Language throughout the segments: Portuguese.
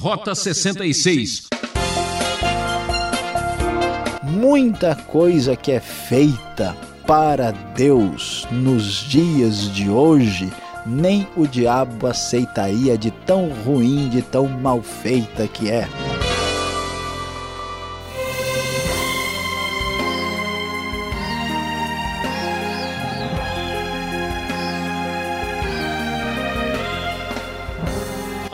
Rota 66. Muita coisa que é feita para Deus nos dias de hoje, nem o diabo aceitaria de tão ruim, de tão mal feita que é.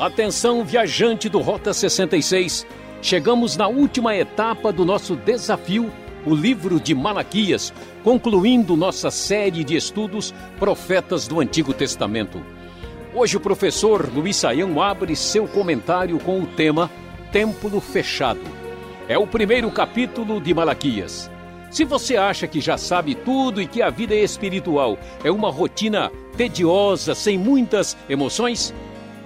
Atenção, viajante do Rota 66. Chegamos na última etapa do nosso desafio, o livro de Malaquias, concluindo nossa série de estudos Profetas do Antigo Testamento. Hoje o professor Luiz Saião abre seu comentário com o tema Templo Fechado. É o primeiro capítulo de Malaquias. Se você acha que já sabe tudo e que a vida espiritual é uma rotina tediosa, sem muitas emoções,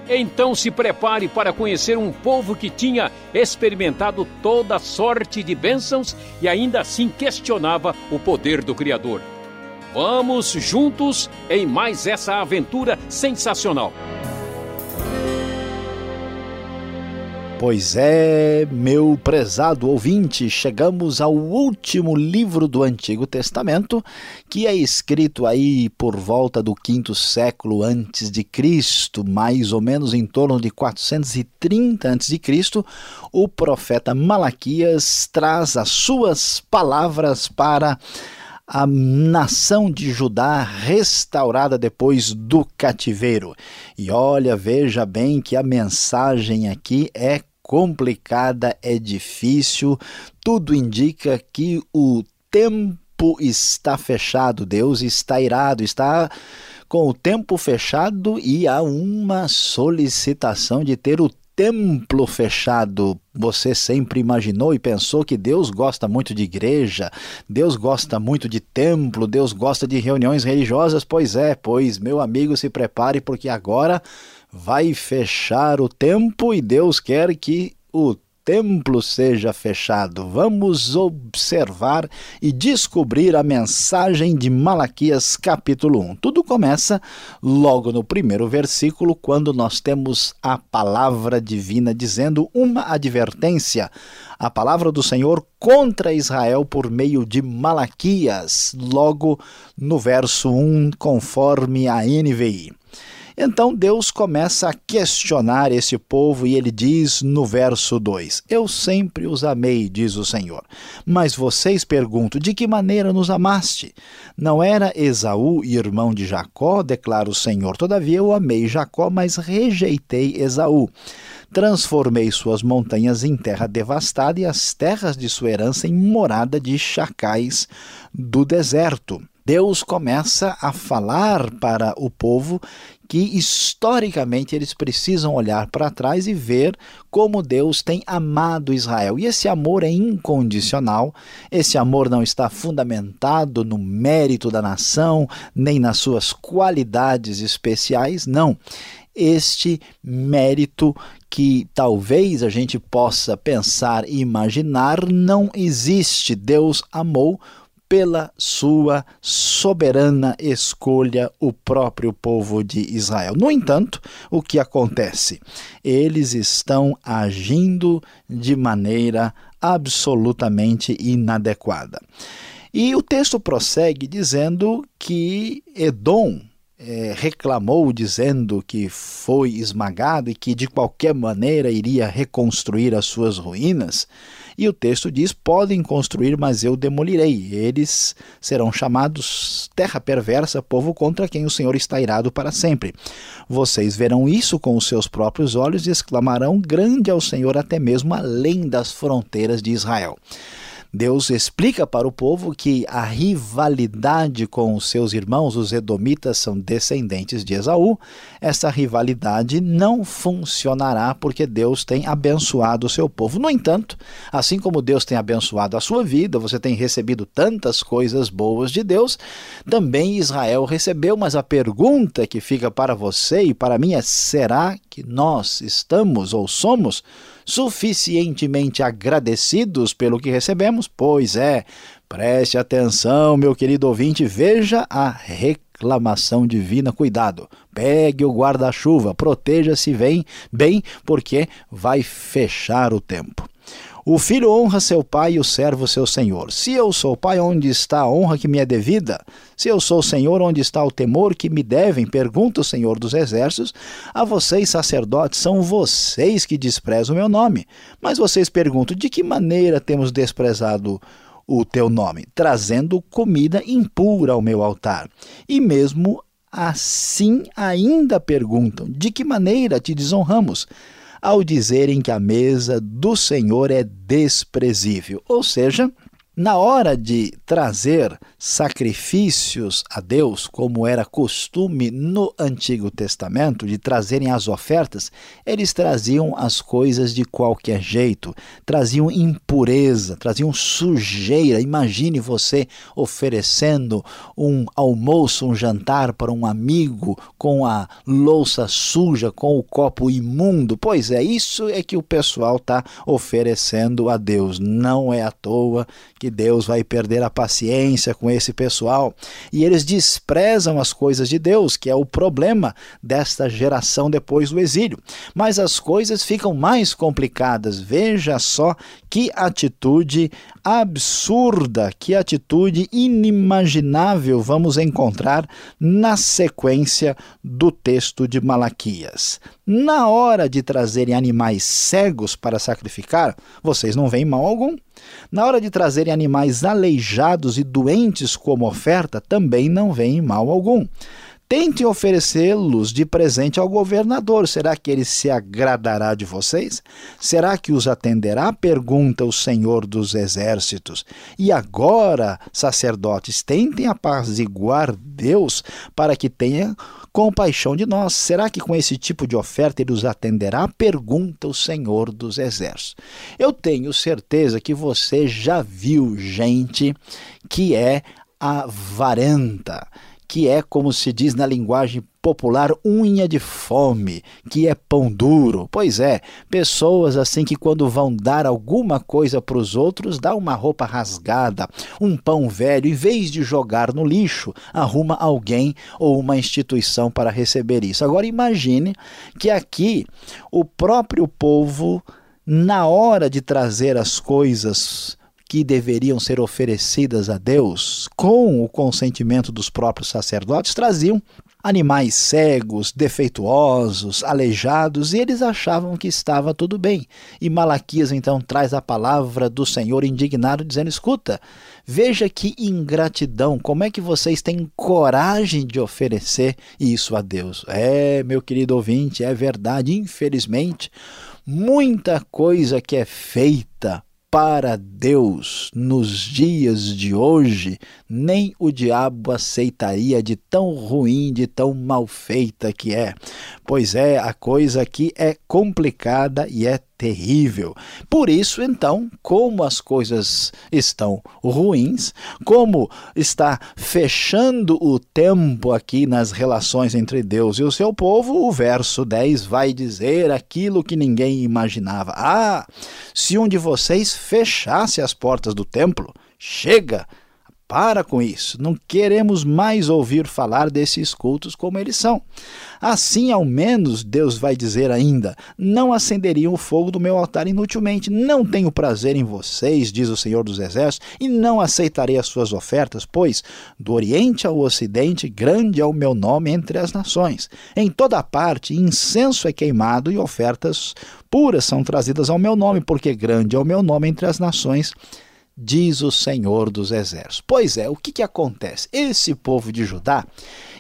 então se prepare para conhecer um povo que tinha experimentado toda sorte de bênçãos e ainda assim questionava o poder do Criador. Vamos juntos em mais essa aventura sensacional. Pois é, meu prezado ouvinte, chegamos ao último livro do Antigo Testamento, que é escrito aí por volta do quinto século antes de Cristo, mais ou menos em torno de 430 antes de Cristo. O profeta Malaquias traz as suas palavras para a nação de Judá restaurada depois do cativeiro. E olha, veja bem que a mensagem aqui é complicada, é difícil, tudo indica que o tempo está fechado, Deus está irado, está com o tempo fechado e há uma solicitação de ter o templo fechado. Você sempre imaginou e pensou que Deus gosta muito de igreja, Deus gosta muito de templo, Deus gosta de reuniões religiosas? Pois é, pois, meu amigo, se prepare, porque agora vai fechar o tempo e Deus quer que o templo seja fechado. Vamos observar e descobrir a mensagem de Malaquias, capítulo 1. Tudo começa logo no primeiro versículo, quando nós temos a palavra divina dizendo uma advertência. A palavra do Senhor contra Israel por meio de Malaquias, logo no verso 1, conforme a NVI. Então Deus começa a questionar esse povo e ele diz no verso 2: Eu sempre os amei, diz o Senhor. Mas vocês perguntam: de que maneira nos amaste? Não era Esaú irmão de Jacó, declara o Senhor. Todavia eu amei Jacó, mas rejeitei Esaú. Transformei suas montanhas em terra devastada e as terras de sua herança em morada de chacais do deserto. Deus começa a falar para o povo que historicamente eles precisam olhar para trás e ver como Deus tem amado Israel. E esse amor é incondicional, esse amor não está fundamentado no mérito da nação, nem nas suas qualidades especiais, não. Este mérito que talvez a gente possa pensar e imaginar não existe. Deus amou pela sua soberana escolha o próprio povo de Israel. No entanto, o que acontece? Eles estão agindo de maneira absolutamente inadequada. E o texto prossegue dizendo que Edom é, reclamou, dizendo que foi esmagado e que de qualquer maneira iria reconstruir as suas ruínas. E o texto diz: Podem construir, mas eu demolirei. Eles serão chamados terra perversa, povo contra quem o Senhor está irado para sempre. Vocês verão isso com os seus próprios olhos e exclamarão: Grande é o Senhor, até mesmo além das fronteiras de Israel. Deus explica para o povo que a rivalidade com os seus irmãos, os edomitas, são descendentes de Esaú. Essa rivalidade não funcionará porque Deus tem abençoado o seu povo. No entanto, assim como Deus tem abençoado a sua vida, você tem recebido tantas coisas boas de Deus, também Israel recebeu. Mas a pergunta que fica para você e para mim é: será que nós estamos ou somos suficientemente agradecidos pelo que recebemos? Pois é, preste atenção, meu querido ouvinte, veja a reclamação divina. Cuidado, pegue o guarda-chuva, proteja-se bem, bem, porque vai fechar o tempo. O filho honra seu pai e o servo seu senhor. Se eu sou pai, onde está a honra que me é devida? Se eu sou senhor, onde está o temor que me devem? Pergunta o Senhor dos Exércitos. A vocês, sacerdotes, são vocês que desprezam o meu nome. Mas vocês perguntam: de que maneira temos desprezado o teu nome? Trazendo comida impura ao meu altar. E mesmo assim ainda perguntam: de que maneira te desonramos? Ao dizerem que a mesa do Senhor é desprezível. Ou seja, na hora de trazer sacrifícios a Deus, como era costume no Antigo Testamento, de trazerem as ofertas, eles traziam as coisas de qualquer jeito, traziam impureza, traziam sujeira. Imagine você oferecendo um almoço, um jantar para um amigo com a louça suja, com o copo imundo. Pois é, isso é que o pessoal está oferecendo a Deus. Não é à toa que Deus vai perder a paciência com esse pessoal e eles desprezam as coisas de Deus, que é o problema desta geração depois do exílio. Mas as coisas ficam mais complicadas. Veja só que atitude absurda, que atitude inimaginável vamos encontrar na sequência do texto de Malaquias. Na hora de trazerem animais cegos para sacrificar, vocês não veem mal algum. Na hora de trazerem animais aleijados e doentes como oferta, também não veem mal algum. Tente oferecê-los de presente ao governador. Será que ele se agradará de vocês? Será que os atenderá? Pergunta o Senhor dos Exércitos. E agora, sacerdotes, tentem apaziguar Deus para que tenha compaixão de nós. Será que com esse tipo de oferta ele os atenderá? Pergunta o Senhor dos Exércitos. Eu tenho certeza que você já viu gente que é avarenta que é, como se diz na linguagem popular, unha de fome, que é pão duro. Pois é, pessoas assim que quando vão dar alguma coisa para os outros, dá uma roupa rasgada, um pão velho, em vez de jogar no lixo, arruma alguém ou uma instituição para receber isso. Agora imagine que aqui o próprio povo na hora de trazer as coisas que deveriam ser oferecidas a Deus, com o consentimento dos próprios sacerdotes, traziam animais cegos, defeituosos, aleijados, e eles achavam que estava tudo bem. E Malaquias então traz a palavra do Senhor indignado, dizendo: Escuta, veja que ingratidão, como é que vocês têm coragem de oferecer isso a Deus? É, meu querido ouvinte, é verdade, infelizmente, muita coisa que é feita para Deus nos dias de hoje, nem o diabo aceitaria de tão ruim, de tão mal feita que é. Pois é, a coisa aqui é complicada e é terrível. Por isso, então, como as coisas estão ruins, como está fechando o tempo aqui nas relações entre Deus e o seu povo, o verso 10 vai dizer aquilo que ninguém imaginava. Ah, se um de vocês fechasse as portas do templo, chega! Para com isso, não queremos mais ouvir falar desses cultos como eles são. Assim, ao menos, Deus vai dizer ainda: Não acenderiam o fogo do meu altar inutilmente. Não tenho prazer em vocês, diz o Senhor dos Exércitos, e não aceitarei as suas ofertas, pois do Oriente ao Ocidente, grande é o meu nome entre as nações. Em toda parte, incenso é queimado e ofertas puras são trazidas ao meu nome, porque grande é o meu nome entre as nações diz o Senhor dos Exércitos. Pois é, o que, que acontece? Esse povo de Judá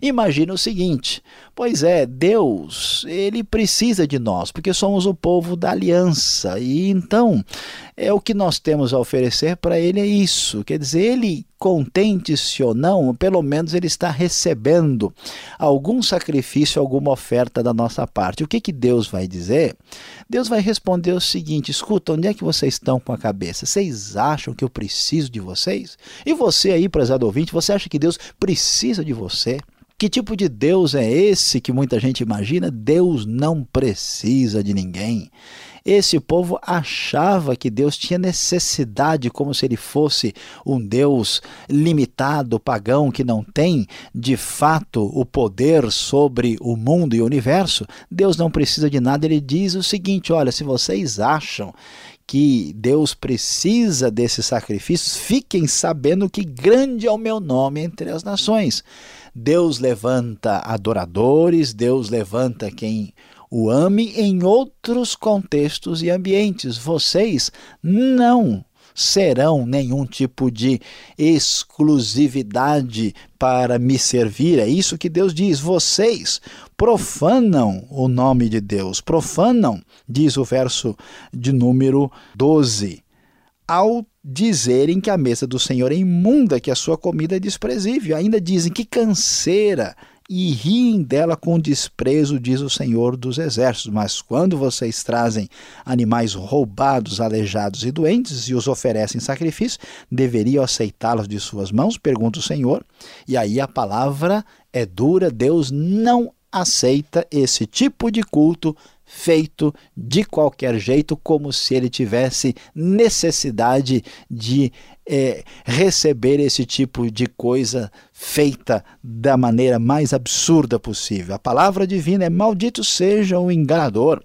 imagina o seguinte: pois é, Deus, ele precisa de nós, porque somos o povo da aliança, e então é o que nós temos a oferecer para ele é isso. Quer dizer, ele, contente-se ou não, pelo menos ele está recebendo algum sacrifício, alguma oferta da nossa parte. O que, que Deus vai dizer? Deus vai responder o seguinte: escuta, onde é que vocês estão com a cabeça? Vocês acham que eu preciso de vocês? E você aí, prezado ouvinte, você acha que Deus precisa de você? Que tipo de Deus é esse que muita gente imagina? Deus não precisa de ninguém. Esse povo achava que Deus tinha necessidade, como se ele fosse um Deus limitado, pagão, que não tem de fato o poder sobre o mundo e o universo. Deus não precisa de nada, ele diz o seguinte: olha, se vocês acham que Deus precisa desses sacrifícios, fiquem sabendo que grande é o meu nome entre as nações. Deus levanta adoradores, Deus levanta quem o ame em outros contextos e ambientes. Vocês não serão nenhum tipo de exclusividade para me servir. É isso que Deus diz. Vocês profanam o nome de Deus, profanam, diz o verso de número 12, ao dizerem que a mesa do Senhor é imunda, que a sua comida é desprezível. Ainda dizem que canseira e riem dela com desprezo, diz o Senhor dos Exércitos. Mas quando vocês trazem animais roubados, aleijados e doentes e os oferecem em sacrifício, deveriam aceitá-los de suas mãos? Pergunta o Senhor. E aí a palavra é dura, Deus não aceita esse tipo de culto feito de qualquer jeito, como se ele tivesse necessidade de é, receber esse tipo de coisa feita da maneira mais absurda possível. A palavra divina é: Maldito seja o enganador,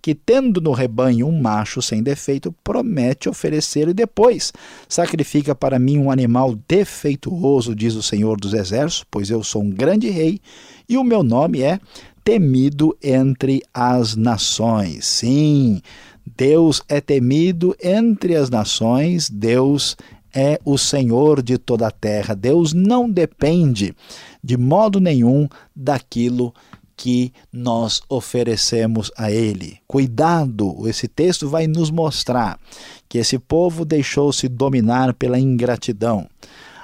que tendo no rebanho um macho sem defeito, promete oferecer e depois sacrifica para mim um animal defeituoso, diz o Senhor dos Exércitos, pois eu sou um grande rei e o meu nome é temido entre as nações. Sim, Deus é temido entre as nações, Deus é o Senhor de toda a terra. Deus não depende de modo nenhum daquilo que nós oferecemos a Ele. Cuidado, esse texto vai nos mostrar que esse povo deixou-se dominar pela ingratidão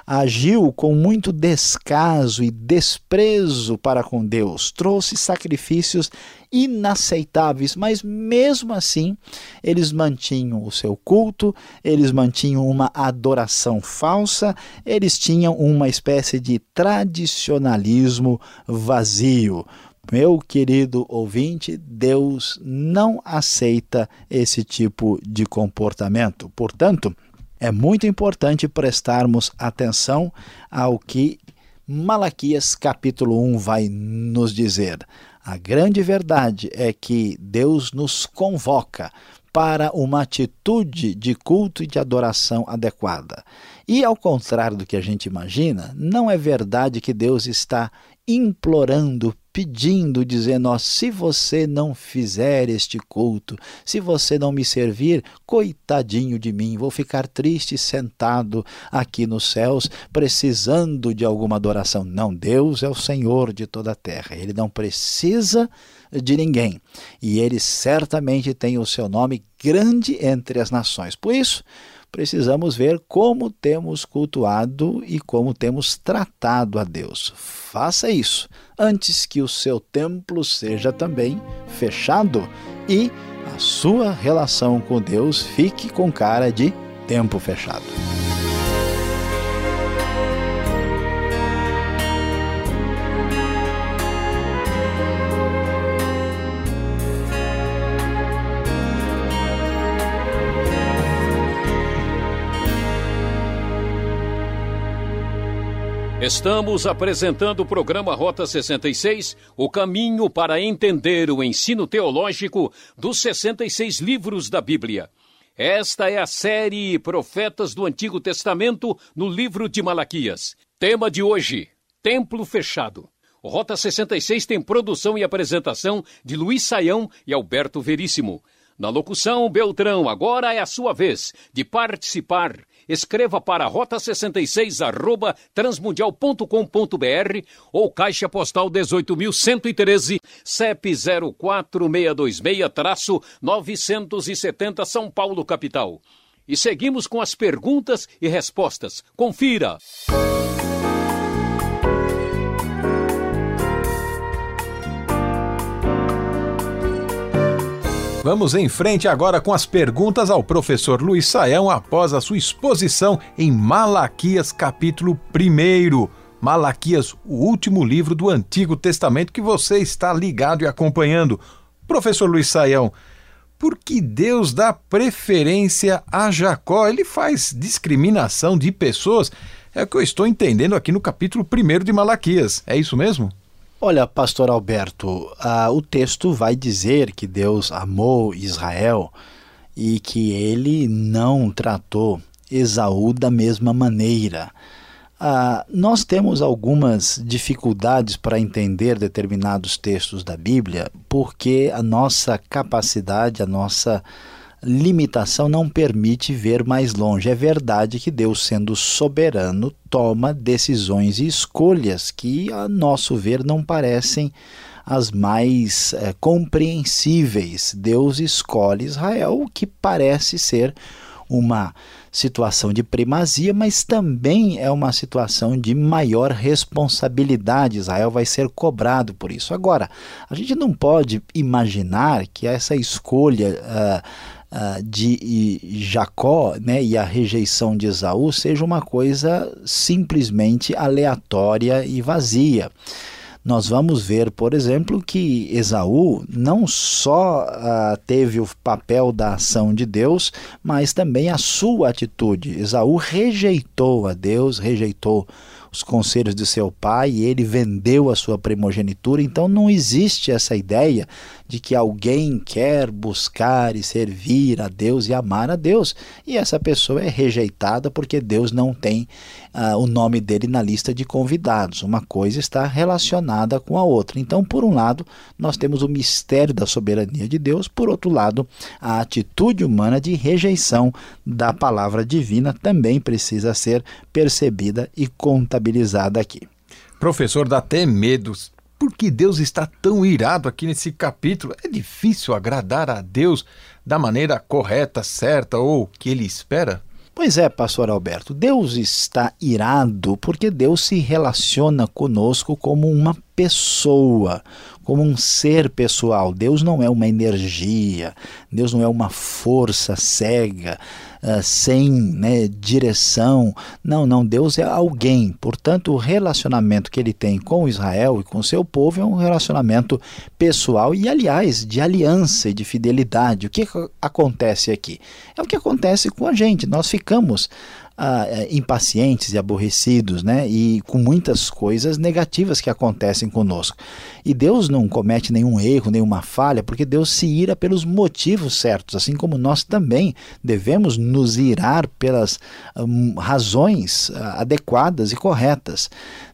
agiu com muito descaso e desprezo para com Deus, trouxe sacrifícios inaceitáveis, mas mesmo assim eles mantinham o seu culto, eles mantinham uma adoração falsa, eles tinham uma espécie de tradicionalismo vazio. Meu querido ouvinte, Deus não aceita esse tipo de comportamento. Portanto, é muito importante prestarmos atenção ao que Malaquias capítulo 1 vai nos dizer. A grande verdade é que Deus nos convoca para uma atitude de culto e de adoração adequada. E ao contrário do que a gente imagina, não é verdade que Deus está implorando, pedindo, dizendo: ó, se você não fizer este culto, se você não me servir, coitadinho de mim, vou ficar triste sentado aqui nos céus, precisando de alguma adoração. Não, Deus é o Senhor de toda a terra, ele não precisa de ninguém. E ele certamente tem o seu nome grande entre as nações. Por isso, precisamos ver como temos cultuado e como temos tratado a Deus. Faça isso antes que o seu templo seja também fechado e a sua relação com Deus fique com cara de tempo fechado. Estamos apresentando o programa Rota 66, o caminho para entender o ensino teológico dos 66 livros da Bíblia. Esta é a série Profetas do Antigo Testamento no livro de Malaquias. Tema de hoje: Templo Fechado. Rota 66 tem produção e apresentação de Luiz Saião e Alberto Veríssimo. Na locução, Beltrão, agora é a sua vez de participar escreva para rota66 arroba transmundial.com.br ou caixa postal 18.113 CEP 04626-970 São Paulo capital. E seguimos com as perguntas e respostas. Confira! Vamos em frente agora com as perguntas ao professor Luiz Saião após a sua exposição em Malaquias, capítulo 1. Malaquias, o último livro do Antigo Testamento que você está ligado e acompanhando. Professor Luiz Saião, por que Deus dá preferência a Jacó? Ele faz discriminação de pessoas? É o que eu estou entendendo aqui no capítulo 1 de Malaquias. É isso mesmo? Olha, pastor Alberto, ah, o texto vai dizer que Deus amou Israel e que ele não tratou Esaú da mesma maneira. Ah, nós temos algumas dificuldades para entender determinados textos da Bíblia porque a nossa capacidade, a nossa limitação não permite ver mais longe. É verdade que Deus, sendo soberano, toma decisões e escolhas que, a nosso ver, não parecem as mais é, compreensíveis. Deus escolhe Israel, o que parece ser uma situação de primazia, mas também é uma situação de maior responsabilidade. Israel vai ser cobrado por isso. Agora, a gente não pode imaginar que essa escolha. Uh, Uh, de Jacó né, e a rejeição de Esaú seja uma coisa simplesmente aleatória e vazia nós vamos ver, por exemplo, que Esaú não só uh, teve o papel da ação de Deus, mas também a sua atitude. Esaú rejeitou a Deus, rejeitou os conselhos de seu pai e ele vendeu a sua primogenitura. Então não existe essa ideia de que alguém quer buscar e servir a Deus e amar a Deus e essa pessoa é rejeitada porque Deus não tem uh, o nome dele na lista de convidados. Uma coisa está relacionada com a outra. Então, por um lado, nós temos o mistério da soberania de Deus, por outro lado, a atitude humana de rejeição da palavra divina também precisa ser percebida e contabilizada aqui. Professor, dá até medo por que Deus está tão irado aqui nesse capítulo? É difícil agradar a Deus da maneira correta, certa ou que ele espera? Pois é, pastor Alberto, Deus está irado porque Deus se relaciona conosco como uma pessoa, como um ser pessoal. Deus não é uma energia, Deus não é uma força cega, uh, sem né, direção. Não, não, Deus é alguém. Portanto, o relacionamento que ele tem com Israel e com seu povo é um relacionamento pessoal e, aliás, de aliança e de fidelidade. O que acontece aqui? É o que acontece com a gente. Nós ficamos ah, impacientes e aborrecidos, né? E com muitas coisas negativas que acontecem conosco. E Deus não comete nenhum erro, nenhuma falha, porque Deus se ira pelos motivos certos, assim como nós também devemos nos irar pelas hum, razões ah, adequadas e corretas.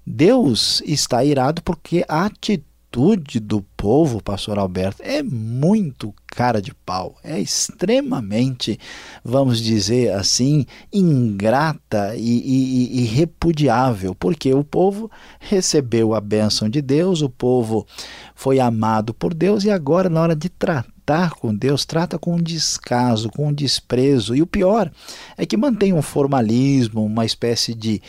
Deus está irado porque a atitude atitude do povo, pastor Alberto, é muito cara de pau, é extremamente, vamos dizer assim, ingrata e, e, e repudiável, porque o povo recebeu a bênção de Deus, o povo foi amado por Deus e agora, na hora de tratar com Deus, trata com descaso, com desprezo. E o pior é que mantém um formalismo, uma espécie de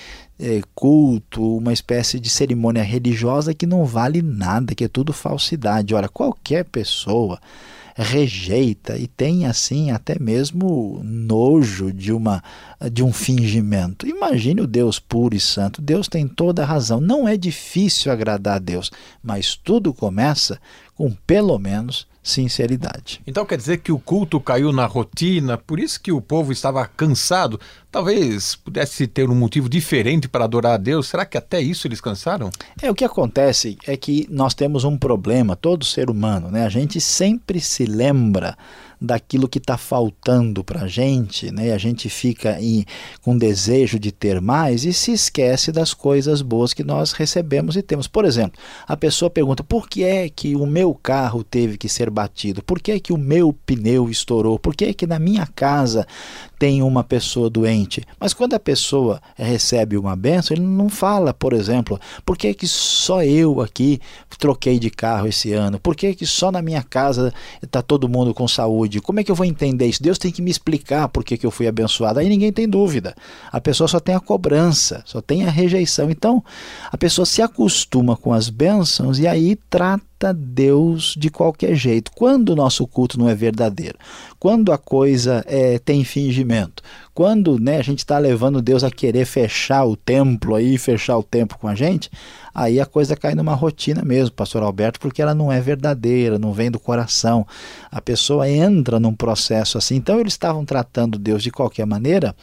é, culto, uma espécie de cerimônia religiosa que não vale nada, que é tudo falsidade. Ora, qualquer pessoa rejeita e tem assim até mesmo nojo de uma de um fingimento. Imagine o Deus puro e santo. Deus tem toda a razão. Não é difícil agradar a Deus, mas tudo começa com pelo menos sinceridade. Então quer dizer que o culto caiu na rotina, por isso que o povo estava cansado. Talvez pudesse ter um motivo diferente para adorar a Deus. Será que até isso eles cansaram? É, o que acontece é que nós temos um problema, todo ser humano, né? A gente sempre se lembra daquilo que está faltando para a gente, né? a gente fica em, com desejo de ter mais e se esquece das coisas boas que nós recebemos e temos. Por exemplo, a pessoa pergunta por que é que o meu carro teve que ser batido, por que é que o meu pneu estourou, por que é que na minha casa tem uma pessoa doente. Mas quando a pessoa recebe uma benção, ele não fala, por exemplo, por que, que só eu aqui troquei de carro esse ano? Por que, que só na minha casa está todo mundo com saúde? Como é que eu vou entender isso? Deus tem que me explicar por que, que eu fui abençoado. Aí ninguém tem dúvida. A pessoa só tem a cobrança, só tem a rejeição. Então, a pessoa se acostuma com as bênçãos e aí trata Deus de qualquer jeito. Quando o nosso culto não é verdadeiro, quando a coisa é, tem fingimento, quando né, a gente está levando Deus a querer fechar o templo aí, fechar o tempo com a gente, aí a coisa cai numa rotina mesmo, pastor Alberto, porque ela não é verdadeira, não vem do coração. A pessoa entra num processo assim. Então eles estavam tratando Deus de qualquer maneira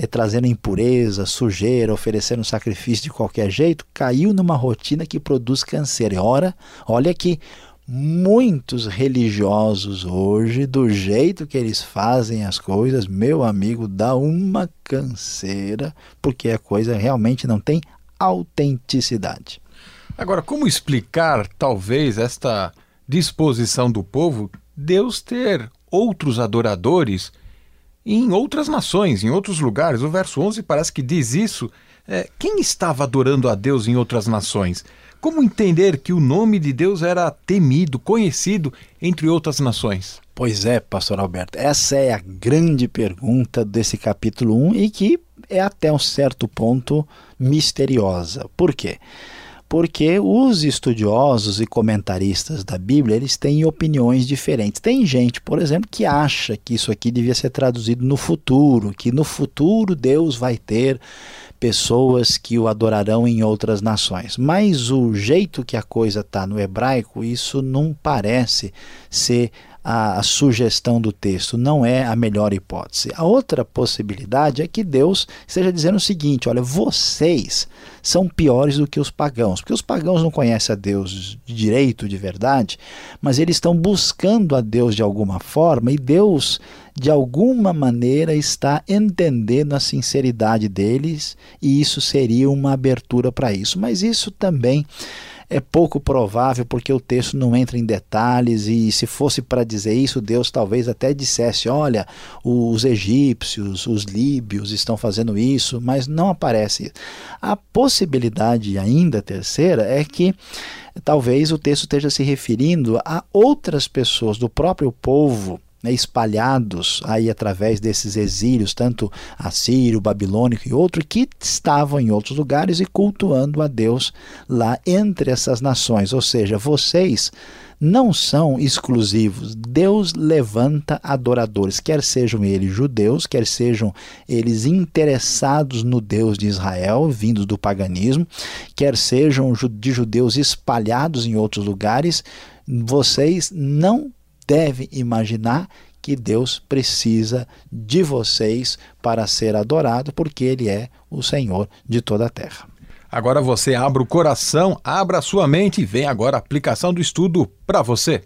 é, trazendo impureza, sujeira, oferecendo sacrifício de qualquer jeito, caiu numa rotina que produz câncer. E ora, olha que muitos religiosos hoje, do jeito que eles fazem as coisas, meu amigo, dá uma canseira, porque a coisa realmente não tem autenticidade. Agora, como explicar, talvez, esta disposição do povo, Deus ter outros adoradores em outras nações, em outros lugares. O verso 11 parece que diz isso. É, quem estava adorando a Deus em outras nações? Como entender que o nome de Deus era temido, conhecido entre outras nações? Pois é, pastor Alberto, essa é a grande pergunta desse capítulo 1 e que é até um certo ponto misteriosa. Por quê? Porque os estudiosos e comentaristas da Bíblia eles têm opiniões diferentes. Tem gente, por exemplo, que acha que isso aqui devia ser traduzido no futuro, que no futuro Deus vai ter pessoas que o adorarão em outras nações. Mas o jeito que a coisa está no hebraico, isso não parece ser a, sugestão do texto, não é a melhor hipótese. A outra possibilidade é que Deus esteja dizendo o seguinte: olha, vocês são piores do que os pagãos, porque os pagãos não conhecem a Deus de direito, de verdade, mas eles estão buscando a Deus de alguma forma e Deus de alguma maneira está entendendo a sinceridade deles e isso seria uma abertura para isso. Mas isso também é pouco provável porque o texto não entra em detalhes e se fosse para dizer isso, Deus talvez até dissesse: olha, os egípcios, os líbios estão fazendo isso, mas não aparece. A possibilidade ainda terceira é que talvez o texto esteja se referindo a outras pessoas do próprio povo né, espalhados aí através desses exílios, tanto assírio, babilônico e outro, que estavam em outros lugares e cultuando a Deus lá entre essas nações. Ou seja, vocês não são exclusivos. Deus levanta adoradores, quer sejam eles judeus, quer sejam eles interessados no Deus de Israel, vindos do paganismo, quer sejam de judeus espalhados em outros lugares. Vocês não deve imaginar que Deus precisa de vocês para ser adorado, porque Ele é o Senhor de toda a terra. Agora você abra o coração, abra a sua mente e vem agora a aplicação do estudo para você.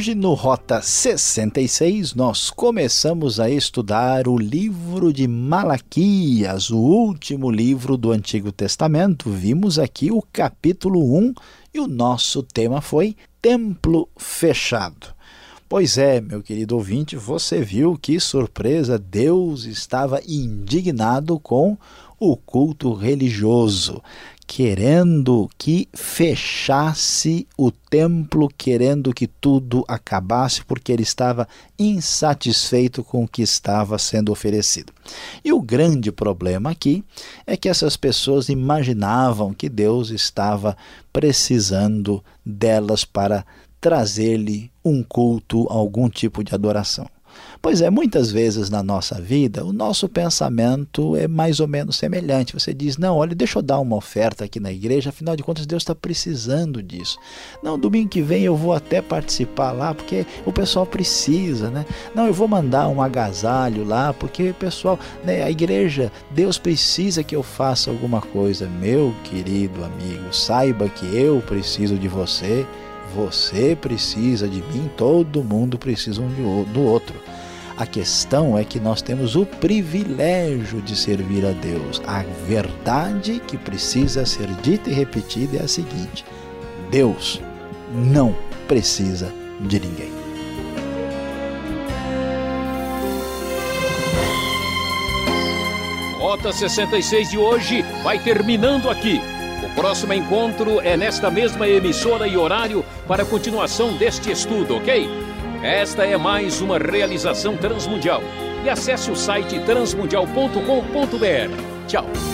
Hoje, no Rota 66, nós começamos a estudar o livro de Malaquias, o último livro do Antigo Testamento. Vimos aqui o capítulo 1 e o nosso tema foi Templo Fechado. Pois é, meu querido ouvinte, você viu que surpresa, Deus estava indignado com o culto religioso querendo que fechasse o templo, querendo que tudo acabasse, porque ele estava insatisfeito com o que estava sendo oferecido. E o grande problema aqui é que essas pessoas imaginavam que Deus estava precisando delas para trazer-lhe um culto, algum tipo de adoração. Pois é, muitas vezes na nossa vida, o nosso pensamento é mais ou menos semelhante. Você diz: Não, olha, deixa eu dar uma oferta aqui na igreja, afinal de contas, Deus está precisando disso. Não, domingo que vem eu vou até participar lá, porque o pessoal precisa, né? Não, eu vou mandar um agasalho lá, porque, pessoal, né, a igreja, Deus precisa que eu faça alguma coisa. Meu querido amigo, saiba que eu preciso de você. Você precisa de mim, todo mundo precisa um do outro. A questão é que nós temos o privilégio de servir a Deus. A verdade que precisa ser dita e repetida é a seguinte: Deus não precisa de ninguém. Rota 66 de hoje vai terminando aqui. O próximo encontro é nesta mesma emissora e horário para a continuação deste estudo, ok? Esta é mais uma realização transmundial e acesse o site transmundial.com.br. Tchau.